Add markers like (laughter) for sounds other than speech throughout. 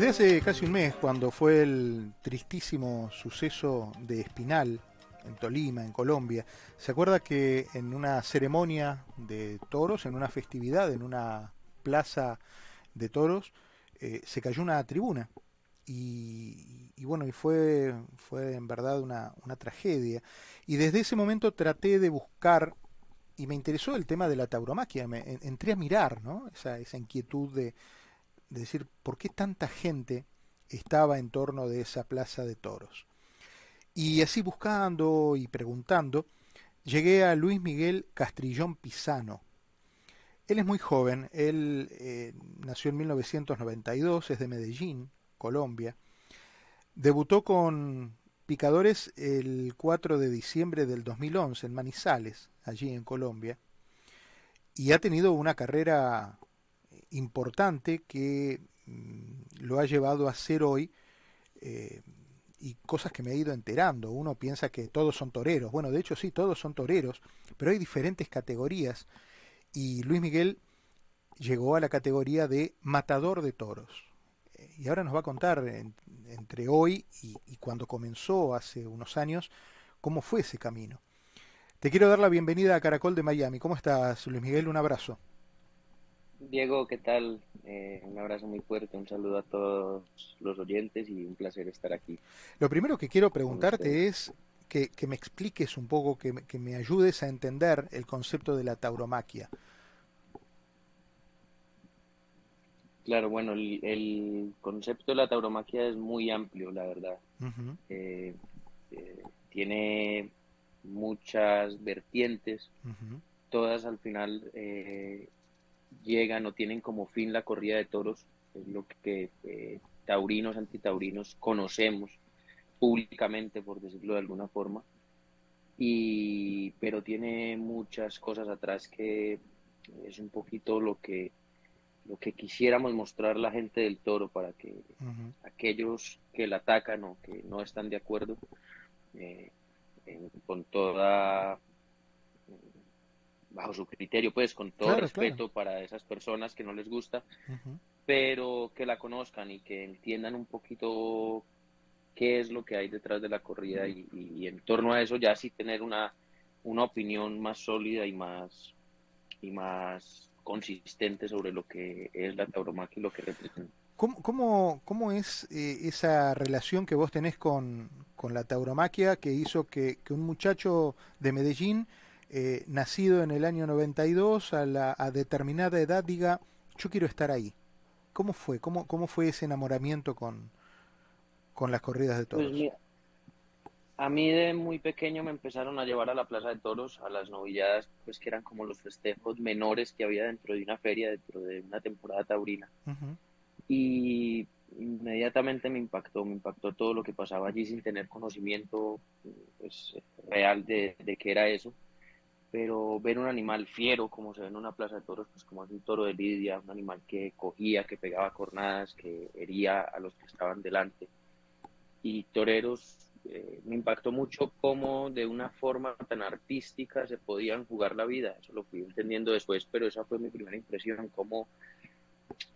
Desde hace casi un mes, cuando fue el tristísimo suceso de Espinal, en Tolima, en Colombia, ¿se acuerda que en una ceremonia de toros, en una festividad, en una plaza de toros, eh, se cayó una tribuna? Y, bueno, y fue, fue en verdad una, una tragedia. Y desde ese momento traté de buscar y me interesó el tema de la tauromaquia, me, entré a mirar ¿no? esa, esa inquietud de, de, decir por qué tanta gente estaba en torno de esa plaza de toros. Y así buscando y preguntando, llegué a Luis Miguel Castrillón Pisano. Él es muy joven, él eh, nació en 1992, es de Medellín, Colombia. Debutó con Picadores el 4 de diciembre del 2011 en Manizales, allí en Colombia, y ha tenido una carrera importante que mm, lo ha llevado a ser hoy eh, y cosas que me he ido enterando. Uno piensa que todos son toreros. Bueno, de hecho sí, todos son toreros, pero hay diferentes categorías y Luis Miguel llegó a la categoría de matador de toros. Y ahora nos va a contar entre hoy y, y cuando comenzó hace unos años cómo fue ese camino. Te quiero dar la bienvenida a Caracol de Miami. ¿Cómo estás, Luis Miguel? Un abrazo. Diego, ¿qué tal? Eh, un abrazo muy fuerte, un saludo a todos los oyentes y un placer estar aquí. Lo primero que quiero preguntarte es que, que, me expliques un poco, que, que, me ayudes a entender el concepto de la tauromaquia. Claro, bueno, el, el concepto de la tauromaquia es muy amplio, la verdad. Uh -huh. eh, eh, tiene muchas vertientes, uh -huh. todas al final eh, llegan o tienen como fin la corrida de toros, es lo que eh, taurinos, antitaurinos conocemos públicamente, por decirlo de alguna forma, y, pero tiene muchas cosas atrás que es un poquito lo que lo que quisiéramos mostrar la gente del toro para que uh -huh. aquellos que la atacan o que no están de acuerdo eh, en, con toda bajo su criterio, pues con todo claro, respeto claro. para esas personas que no les gusta, uh -huh. pero que la conozcan y que entiendan un poquito qué es lo que hay detrás de la corrida y, y, y en torno a eso ya sí tener una, una opinión más sólida y más y más consistente sobre lo que es la tauromaquia y lo que representa. ¿Cómo, cómo, cómo es eh, esa relación que vos tenés con, con la tauromaquia que hizo que, que un muchacho de Medellín, eh, nacido en el año 92, a, la, a determinada edad, diga, yo quiero estar ahí? ¿Cómo fue? ¿Cómo, cómo fue ese enamoramiento con, con las corridas de toros? Pues mira, a mí de muy pequeño me empezaron a llevar a la plaza de toros, a las novilladas, pues que eran como los festejos menores que había dentro de una feria, dentro de una temporada taurina. Uh -huh y inmediatamente me impactó, me impactó todo lo que pasaba allí sin tener conocimiento pues, real de, de qué era eso, pero ver un animal fiero como se ve en una plaza de toros, pues como es un toro de lidia, un animal que cogía, que pegaba cornadas, que hería a los que estaban delante, y toreros, eh, me impactó mucho cómo de una forma tan artística se podían jugar la vida, eso lo fui entendiendo después, pero esa fue mi primera impresión, cómo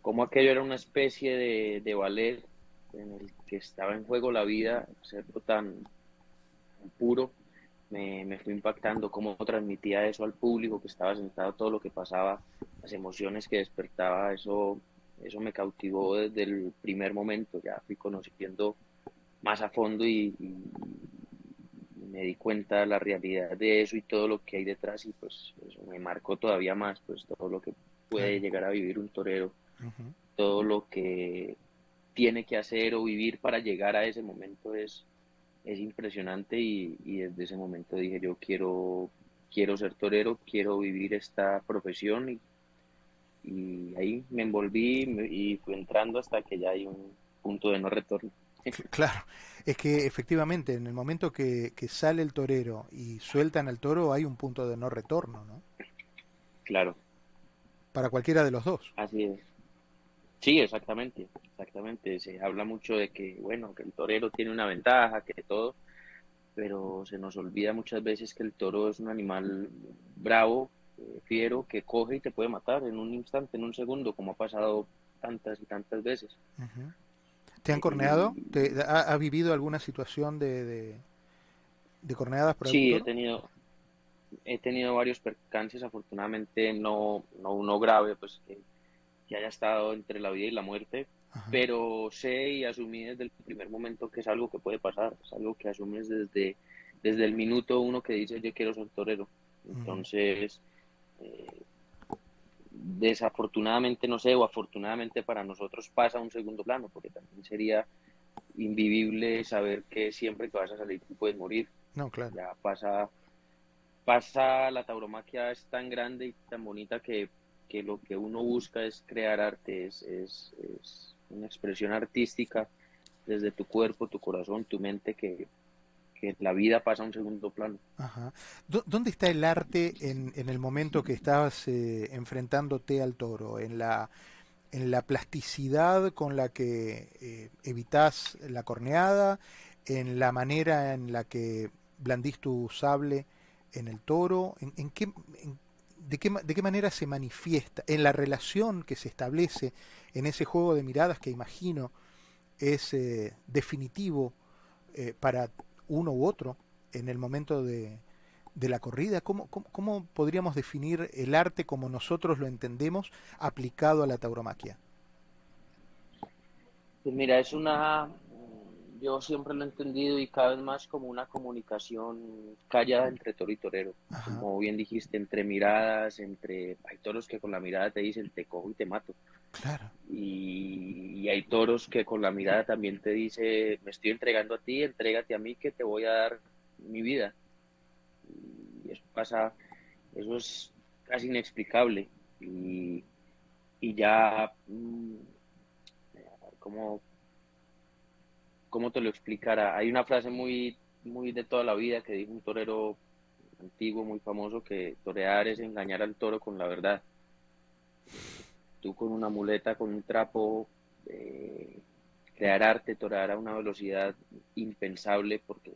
como aquello era una especie de, ballet en el que estaba en juego la vida, serlo tan puro, me, me, fue impactando cómo transmitía eso al público que estaba sentado, todo lo que pasaba, las emociones que despertaba, eso, eso me cautivó desde el primer momento, ya fui conociendo más a fondo y, me di cuenta de la realidad de eso y todo lo que hay detrás y pues eso me marcó todavía más, pues todo lo que puede llegar a vivir un torero Uh -huh. Todo lo que tiene que hacer o vivir para llegar a ese momento es, es impresionante y, y, desde ese momento dije yo quiero, quiero ser torero, quiero vivir esta profesión y, y ahí me envolví y fui entrando hasta que ya hay un punto de no retorno. Claro, es que efectivamente en el momento que, que sale el torero y sueltan al toro hay un punto de no retorno, ¿no? Claro. Para cualquiera de los dos. Así es. Sí, exactamente, exactamente. Se habla mucho de que, bueno, que el torero tiene una ventaja, que todo, pero se nos olvida muchas veces que el toro es un animal bravo, eh, fiero, que coge y te puede matar en un instante, en un segundo, como ha pasado tantas y tantas veces. Uh -huh. ¿Te han corneado? ¿Te, ha, vivido alguna situación de, de, corneadas por Sí, he tenido, he tenido varios percances, afortunadamente no, no uno grave, pues que, haya estado entre la vida y la muerte, pero sé y asumí desde el primer momento que es algo que puede pasar, es algo que asumes desde, desde el minuto uno que dice yo quiero ser torero. Entonces, eh, desafortunadamente, no sé, o afortunadamente para nosotros pasa a un segundo plano, porque también sería invivible saber que siempre que vas a salir tú puedes morir. No, claro. Ya pasa pasa, la tauromaquia es tan grande y tan bonita que, lo que uno busca es crear arte, es, es, una expresión artística desde tu cuerpo, tu corazón, tu mente, que, la vida pasa a un segundo plano. Ajá. ¿Dónde está el arte en, en el momento que estabas eh, enfrentándote al toro? ¿En la, ¿En la plasticidad con la que eh, evitas la corneada? ¿En la manera en la que blandís tu sable en el toro? ¿En, qué, de, qué, ¿De qué manera se manifiesta? ¿En la relación que se establece en ese juego de miradas que imagino es eh, definitivo eh, para uno u otro en el momento de, de la corrida? ¿Cómo, ¿Cómo, podríamos definir el arte como nosotros lo entendemos aplicado a la tauromaquia? Pues mira, es una, yo siempre lo he entendido y cada vez más como una comunicación callada entre toro y torero. Como bien dijiste, entre miradas, entre... Hay toros que con la mirada te dicen te cojo y te mato. Claro. Y, hay toros que con la mirada también te dice me estoy entregando a ti, entrégate a mí que te voy a dar mi vida. Y eso pasa, eso es casi inexplicable. Y, y ya, mm, como ¿cómo te lo explicara? Hay una frase muy, muy de toda la vida que dijo un torero antiguo, muy famoso, que torear es engañar al toro con la verdad. Tú con una muleta, con un trapo, eh, crear arte, torear a una velocidad impensable, porque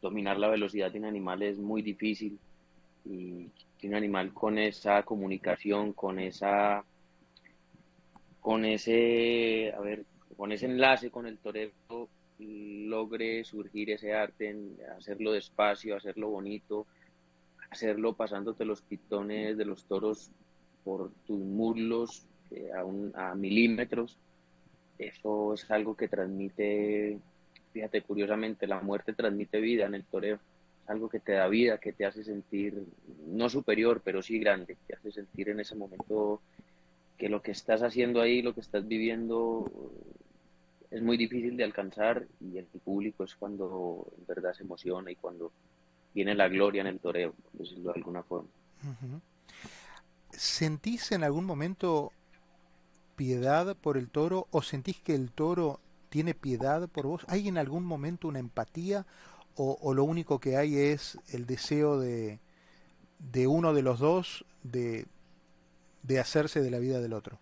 dominar la velocidad de un animal es muy difícil y un animal con esa comunicación, con esa con ese, a ver, con ese enlace con el torero logre surgir ese arte, en hacerlo despacio, hacerlo bonito, hacerlo pasándote los pitones de los toros por tus muslos eh, a, a milímetros. Eso es algo que transmite, fíjate, curiosamente, la muerte transmite vida en el toreo. Es algo que te da vida, que te hace sentir, no superior, pero sí grande, te hace sentir en ese momento que lo que estás haciendo ahí, lo que estás viviendo, es muy difícil de alcanzar y el público es cuando en verdad se emociona y cuando viene la gloria en el toreo, por decirlo de alguna forma. ¿Sentís en algún momento piedad por el toro o sentís que el toro tiene piedad por vos? ¿Hay en algún momento una empatía o, o lo único que hay es el deseo de, de uno de los dos de, de hacerse de la vida del otro?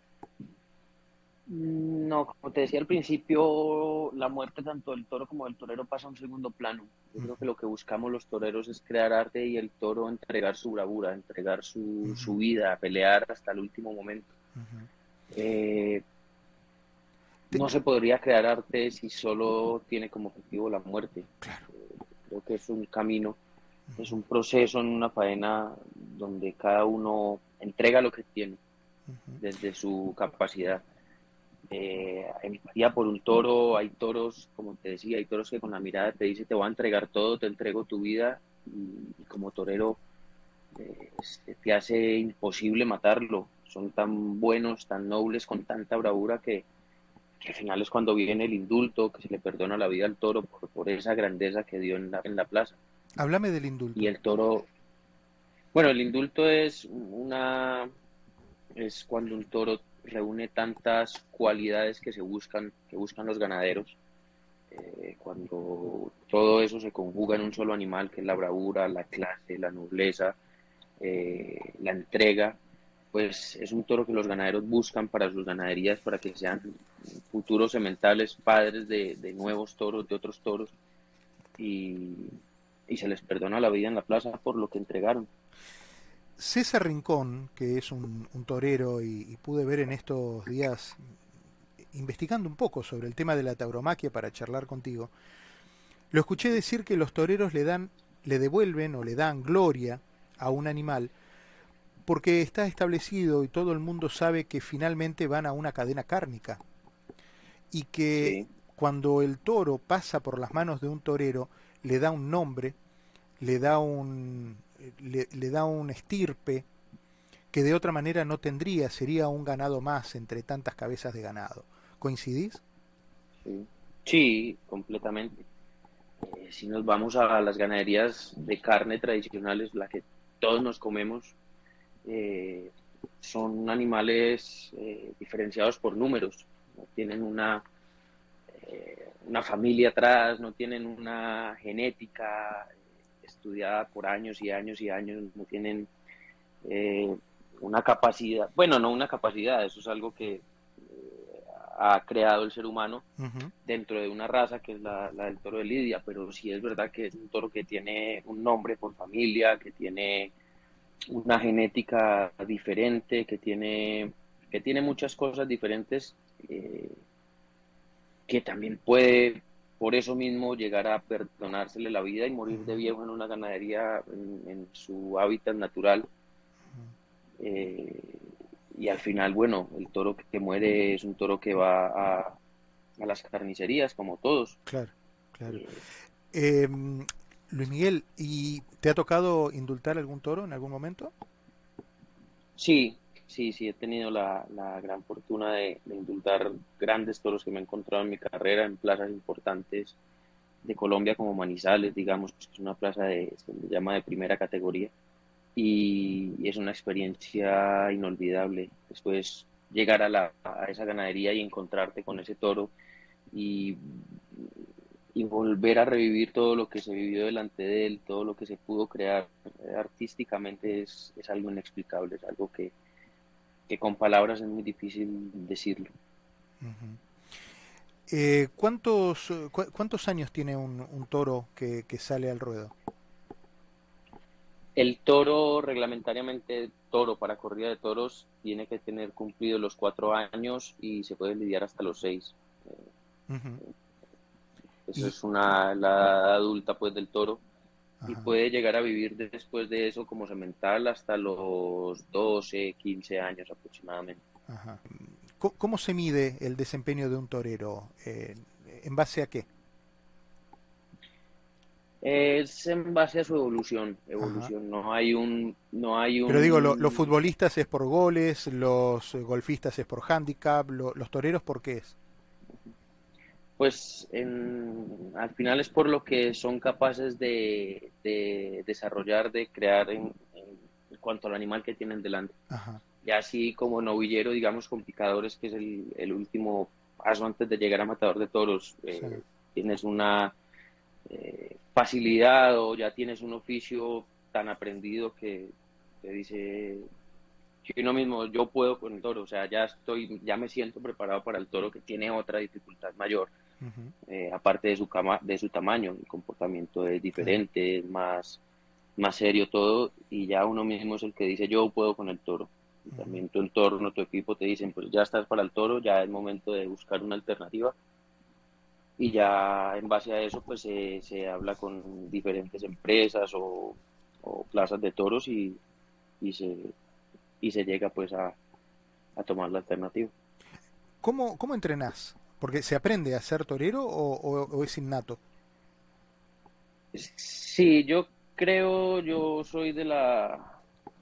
No, como te decía al principio, la muerte tanto del toro como del torero pasa a un segundo plano. Yo creo que lo que buscamos los toreros es crear arte y el toro entregar su bravura, entregar su, su vida, pelear hasta el último momento. Eh, no se podría crear arte si solo tiene como objetivo la muerte. Eh, creo que es un camino, es un proceso en una faena donde cada uno entrega lo que tiene desde su capacidad eh, empatía por un toro, hay toros, como te decía, hay toros que con la mirada te dice te voy a entregar todo, te entrego tu vida y, como torero eh, te hace imposible matarlo. Son tan buenos, tan nobles, con tanta bravura que, al final es cuando viene el indulto, que se le perdona la vida al toro por, por esa grandeza que dio en la, en la plaza. Háblame del indulto. Y el toro, bueno, el indulto es una, es cuando un toro reúne tantas cualidades que se buscan, que buscan los ganaderos. Eh, cuando todo eso se conjuga en un solo animal, que es la bravura, la clase, la nobleza, eh, la entrega, pues es un toro que los ganaderos buscan para sus ganaderías, para que sean futuros sementales, padres de, nuevos toros, de otros toros, y, se les perdona la vida en la plaza por lo que entregaron. César Rincón, que es un, torero y, pude ver en estos días investigando un poco sobre el tema de la tauromaquia para charlar contigo, lo escuché decir que los toreros le dan, le devuelven o le dan gloria a un animal porque está establecido y todo el mundo sabe que finalmente van a una cadena cárnica y que cuando el toro pasa por las manos de un torero le da un nombre, le da un le, le da un estirpe que de otra manera no tendría, sería un ganado más entre tantas cabezas de ganado. ¿Coincidís? Sí, completamente. Eh, si nos vamos a las ganaderías de carne tradicionales, la que todos nos comemos, eh, son animales eh, diferenciados por números. No tienen una, una familia atrás, no tienen una genética estudiada por años y años y años, no tienen una capacidad, bueno, no una capacidad, eso es algo que ha creado el ser humano dentro de una raza que es la, del toro de Lidia, pero sí es verdad que es un toro que tiene un nombre por familia, que tiene una genética diferente, que tiene, que tiene muchas cosas diferentes, eh, que también puede por eso mismo llegar a perdonársele la vida y morir de viejo en una ganadería en, su hábitat natural y al final, bueno, el toro que muere es un toro que va a, las carnicerías, como todos. Claro, claro. Eh, em, Luis Miguel, ¿y te ha tocado indultar algún toro en algún momento? Sí, sí, sí, he tenido la, gran fortuna de, indultar grandes toros que me he encontrado en mi carrera en plazas importantes de Colombia como Manizales, digamos, es una plaza de, se llama de primera categoría y, es una experiencia inolvidable. Después llegar a, la, a esa ganadería y encontrarte con ese toro y, y volver a revivir todo lo que se vivió delante de él, todo lo que se pudo crear artísticamente es, es algo inexplicable, es algo que, que, con palabras es muy difícil decirlo. Eh, ¿cuántos, ¿Cuántos años tiene un, un toro que, que sale al ruedo? El toro, reglamentariamente, toro para corrida de toros, tiene que tener cumplido los cuatro años y se puede lidiar hasta los seis. Eso es una, la adulta pues del toro. Y puede llegar a vivir después de eso como semental hasta los 12, 15 años aproximadamente. ¿Cómo se mide el desempeño de un torero? Eh, ¿En base a qué? Es en base a su evolución, evolución. No hay un, no hay un. Pero digo, los futbolistas es por goles, los golfistas es por handicap, los toreros por qué es. Pues en, al final es por lo que son capaces de, desarrollar, de crear en, cuanto al animal que tienen delante. Y así como novillero, digamos, complicadores, que es el, último paso antes de llegar a matador de toros. Eh, tienes una eh, facilidad o ya tienes un oficio tan aprendido que te dice uno mismo yo puedo con el toro, o sea, ya estoy, ya me siento preparado para el toro que tiene otra dificultad mayor, eh, aparte de su cama, de su tamaño, el comportamiento es diferente, es más, más serio todo, y ya uno mismo es el que dice yo puedo con el toro. Y también tu entorno, tu equipo te dicen, pues ya estás para el toro, ya es momento de buscar una alternativa y ya en base a eso pues se, habla con diferentes empresas o, plazas de toros y, y, se, y se llega pues a, tomar la alternativa. ¿Cómo, ¿Cómo entrenás? Porque se aprende a ser torero o, es innato? Sí, yo creo, yo soy de la,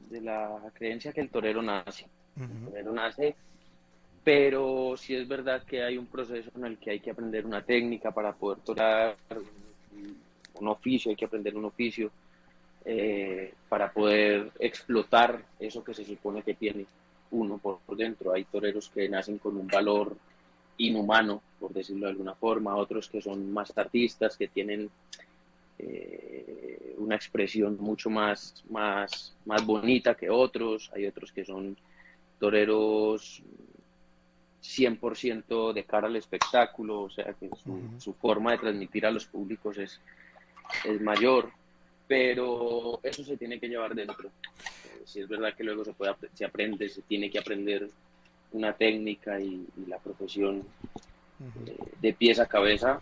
de la creencia que el torero nace. El torero nace pero sí es verdad que hay un proceso en el que hay que aprender una técnica para poder tocar un oficio, hay que aprender un oficio eh, para poder explotar eso que se supone que tiene uno por, dentro. Hay toreros que nacen con un valor inhumano, por decirlo de alguna forma, otros que son más artistas, que tienen eh, una expresión mucho más, más, más bonita que otros, hay otros que son toreros 100% de cara al espectáculo, o sea que su, forma de transmitir a los públicos es, es mayor, pero eso se tiene que llevar dentro. Eh, si es verdad que luego se, puede, se aprende, se tiene que aprender una técnica y, la profesión eh, de pies a cabeza,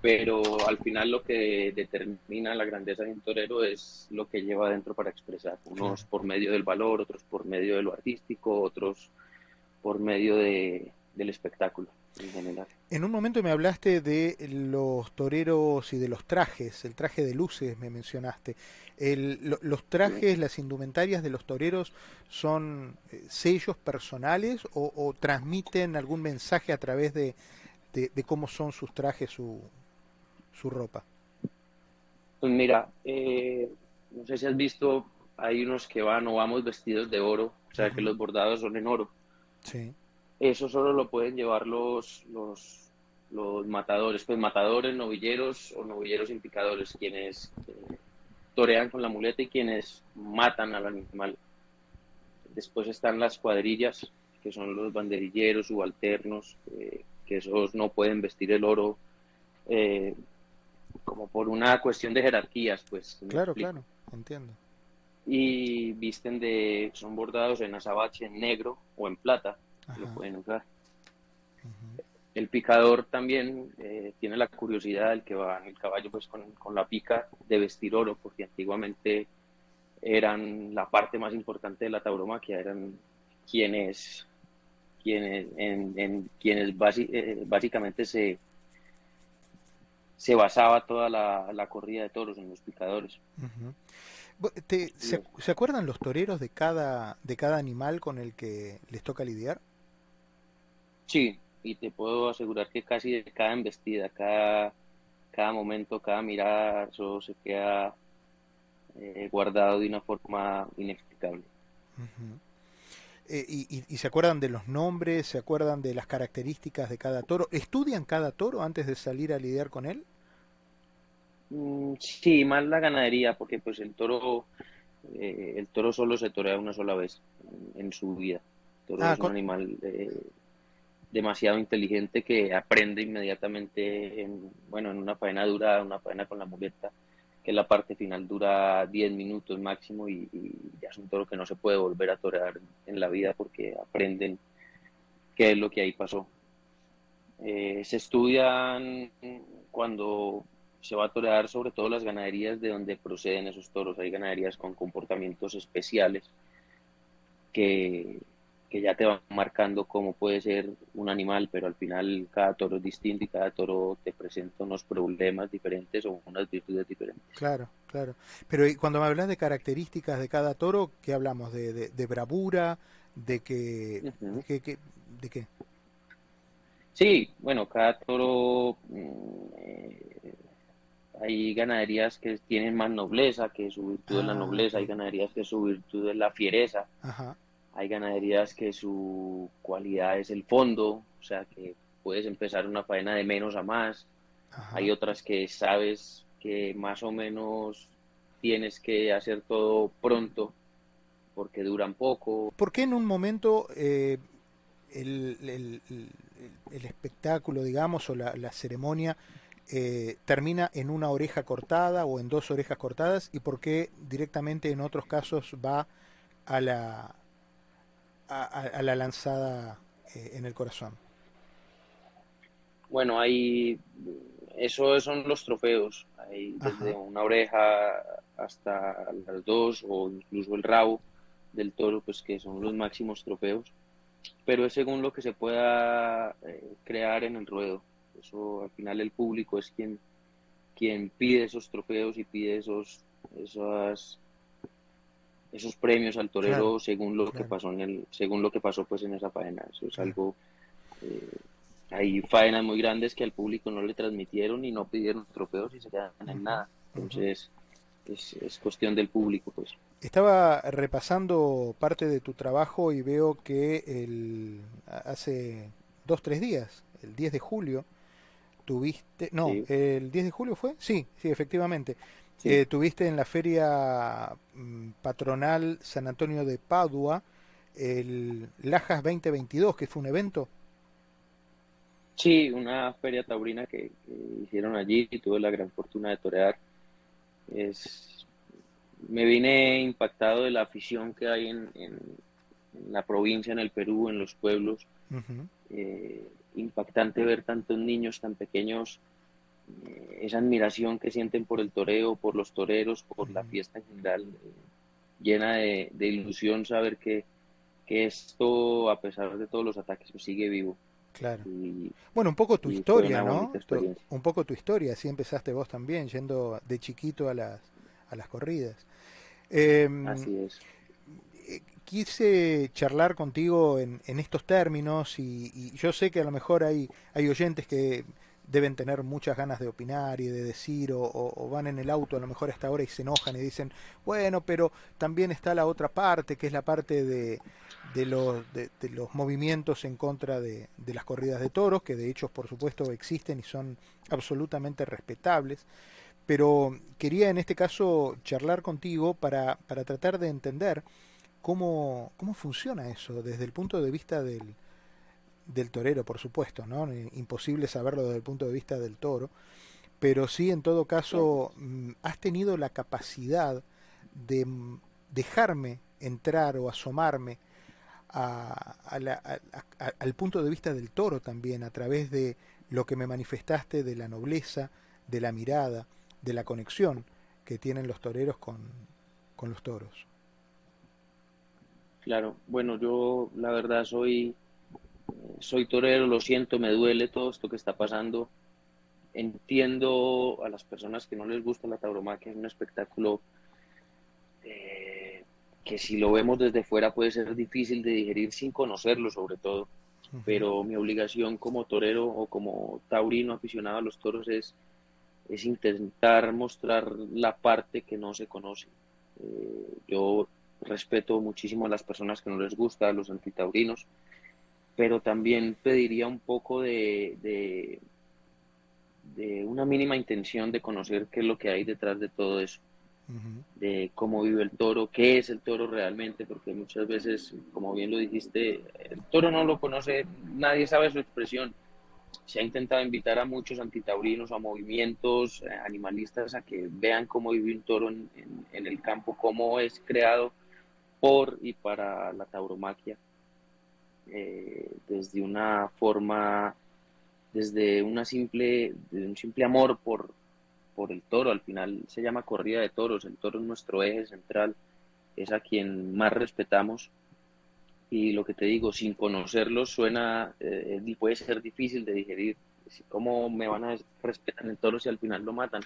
pero al final lo que determina la grandeza de un torero es lo que lleva adentro para expresar, unos por medio del valor, otros por medio de lo artístico, otros por medio de, del espectáculo en general. En un momento me hablaste de los toreros y de los trajes, el traje de luces me mencionaste. ¿Los trajes, las indumentarias de los toreros son eh, sellos personales o, transmiten algún mensaje a través de, cómo son sus trajes, su, su ropa? Pues mira, eh, no sé si has visto, hay unos que van o vamos vestidos de oro, o sea que los bordados son en oro. Sí. Eso solo lo pueden llevar los, los, los matadores, pues matadores, novilleros o novilleros implicadores, quienes eh, torean con la muleta y quienes matan al animal. Después están las cuadrillas, que son los banderilleros, subalternos, eh, que esos no pueden vestir el oro eh, como por una cuestión de jerarquías, pues. Claro, claro, entiendo. Y visten de, son bordados en azabache en negro o en plata lo pueden usar. El picador también eh, tiene la curiosidad del que va en el caballo pues con, la pica de vestir oro, porque antiguamente eran la parte más importante de la tauromaquia, eran quienes quienes en, quienes eh, básicamente se se basaba toda la, corrida de toros en los picadores. se, se, acuerdan los toreros de cada de cada animal con el que les toca lidiar? Sí, y te puedo asegurar que casi de cada embestida, cada, cada momento, cada mirada, eso se queda eh, guardado de una forma inexplicable. Eh, y, y, se acuerdan de los nombres? ¿Se acuerdan de las características de cada toro? ¿Estudian cada toro antes de salir a lidiar con él? Mm, sí, más la ganadería, porque pues el toro, eh, el toro solo se torea una sola vez en, su vida. El toro ah, es un animal demasiado inteligente que aprende inmediatamente en, bueno, en una faena dura, una faena con la muleta, que la parte final dura 10 minutos máximo y, ya es un toro que no se puede volver a torear en la vida porque aprenden qué es lo que ahí pasó. Eh, se estudian cuando se va a torear sobre todo las ganaderías de donde proceden esos toros. Hay ganaderías con comportamientos especiales que, que ya te van marcando cómo puede ser un animal, pero al final cada toro es distinto y cada toro te presenta unos problemas diferentes o unas virtudes diferentes. Claro, claro. Pero cuando me hablas de características de cada toro, ¿qué hablamos? ¿De, de, bravura? ¿De que, de, qué? Sí, bueno, cada toro... Mm, eh, hay ganaderías que tienen más nobleza, que su virtud es la ah, nobleza, hay ganaderías que su virtud es la fiereza. Ajá hay ganaderías que su cualidad es el fondo, o sea que puedes empezar una faena de menos a más. Hay otras que sabes que más o menos tienes que hacer todo pronto porque duran poco. ¿Por qué en un momento eh, el, espectáculo, digamos, o la, ceremonia eh, termina en una oreja cortada o en dos orejas cortadas y por qué directamente en otros casos va a la, a, la lanzada eh, en el corazón? Bueno, hay eso son los trofeos, hay desde una oreja hasta las dos o incluso el rabo del toro, pues que son los máximos trofeos, pero es según lo que se pueda eh, crear en el ruedo. Eso al final el público es quien quien pide esos trofeos y pide esos esas esos premios al torero según lo que pasó en el según lo que pasó pues en esa faena. Eso es algo eh, hay faenas muy grandes que al público no le transmitieron y no pidieron trofeos y se quedan en nada. Entonces es, es, cuestión del público pues. Estaba repasando parte de tu trabajo y veo que el hace dos tres días el 10 de julio tuviste no el 10 de julio fue sí sí efectivamente eh, tuviste en la feria mm, patronal San Antonio de Padua el Lajas 2022, que fue un evento. Sí, una feria taurina que, hicieron allí y tuve la gran fortuna de torear. Es, me vine impactado de la afición que hay en, la provincia, en el Perú, en los pueblos. Eh, impactante ver tantos niños tan pequeños, esa admiración que sienten por el toreo, por los toreros, por la fiesta en general, llena de, ilusión saber que, que, esto, a pesar de todos los ataques, pues sigue vivo. Claro. bueno, un poco tu historia, ¿no? un poco tu historia, así empezaste vos también, yendo de chiquito a las, a las corridas. Em, así es. Eh, quise charlar contigo en, en estos términos y, y, yo sé que a lo mejor hay, hay oyentes que deben tener muchas ganas de opinar y de decir, o, van en el auto a lo mejor hasta ahora y se enojan y dicen, bueno, pero también está la otra parte, que es la parte de, de, los, de, los movimientos en contra de, de, las corridas de toros, que de hecho, por supuesto, existen y son absolutamente respetables. Pero quería en este caso charlar contigo para, para tratar de entender cómo, cómo funciona eso desde el punto de vista del, del torero, por supuesto, ¿no? Imposible saberlo desde el punto de vista del toro, pero sí, en todo caso, mm, has tenido la capacidad de mm, dejarme entrar o asomarme a, al punto de vista del toro también, a través de lo que me manifestaste de la nobleza, de la mirada, de la conexión que tienen los toreros con, con los toros. Claro, bueno, yo la verdad soy soy torero, lo siento, me duele todo esto que está pasando. Entiendo a las personas que no les gusta la tauromaquia, es un espectáculo eh, que si lo vemos desde fuera puede ser difícil de digerir sin conocerlo sobre todo. Pero mi obligación como torero o como taurino aficionado a los toros es, es intentar mostrar la parte que no se conoce. Eh, yo respeto muchísimo a las personas que no les gusta, a los antitaurinos, pero también pediría un poco de, de, una mínima intención de conocer qué es lo que hay detrás de todo eso, de cómo vive el toro, qué es el toro realmente, porque muchas veces, como bien lo dijiste, el toro no lo conoce, nadie sabe su expresión. Se ha intentado invitar a muchos antitaurinos, a movimientos eh, animalistas, a que vean cómo vive un toro en, en el campo, cómo es creado por y para la tauromaquia eh, desde una forma, desde una simple, un simple amor por, por el toro. Al final se llama corrida de toros, el toro es nuestro eje central, es a quien más respetamos. Y lo que te digo, sin conocerlo suena, eh, puede ser difícil de digerir. ¿Cómo me van a respetar el toro si al final lo matan?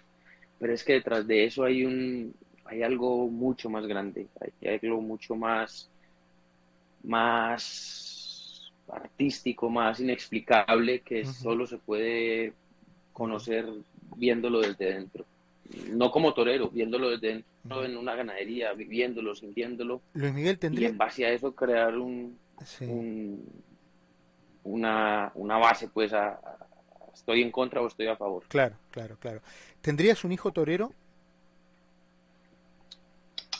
Pero es que detrás de eso hay un, hay algo mucho más grande, hay algo mucho más, más artístico, más inexplicable, que solo se puede conocer viéndolo desde dentro. No como torero, viéndolo desde dentro en una ganadería, viviéndolo, sintiéndolo. Luis Miguel tendría... Y en base a eso crear un, una, una, base, pues, a, estoy en contra o estoy a favor. Claro, claro, claro. ¿Tendrías un hijo torero?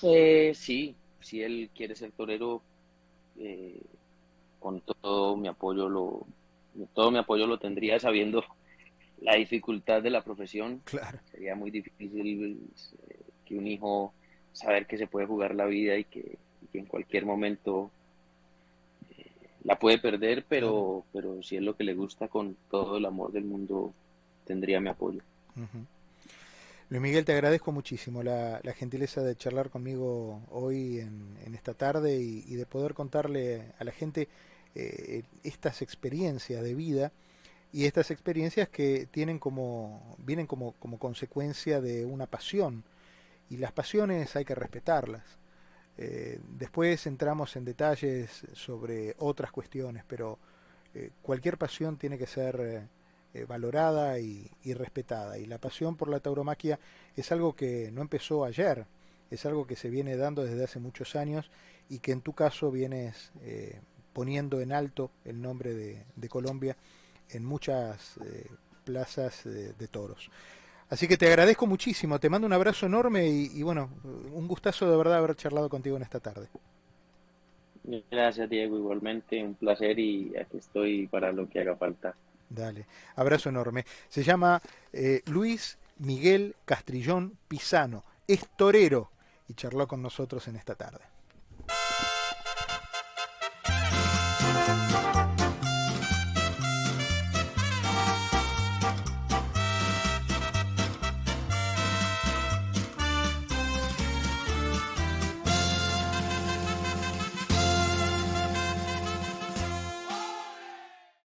Eh, sí, si él quiere ser torero, eh, con todo mi apoyo lo todo mi apoyo lo tendría sabiendo (laughs) la dificultad de la profesión. Claro. Sería muy difícil eh, que un hijo saber que se puede jugar la vida y que, en cualquier momento eh, la puede perder, pero, pero si es lo que le gusta con todo el amor del mundo, tendría mi apoyo. Luis Miguel, te agradezco muchísimo la, gentileza de charlar conmigo hoy en, esta tarde y, de poder contarle a la gente eh, estas experiencias de vida y estas experiencias que tienen como vienen como, como consecuencia de una pasión y las pasiones hay que respetarlas. Eh, después entramos en detalles sobre otras cuestiones pero eh, cualquier pasión tiene que ser valorada y, y, respetada. Y la pasión por la tauromaquia es algo que no empezó ayer es algo que se viene dando desde hace muchos años y que en tu caso vienes poniendo en alto el nombre de, Colombia en muchas eh, plazas de, toros. Así que te agradezco muchísimo, te mando un abrazo enorme y, bueno, un gustazo de verdad haber charlado contigo en esta tarde. Gracias Diego, igualmente un placer y aquí estoy para lo que haga falta. Dale, abrazo enorme. Se llama eh, Luis Miguel Castrillón Pisano, es torero y charló con nosotros en esta tarde.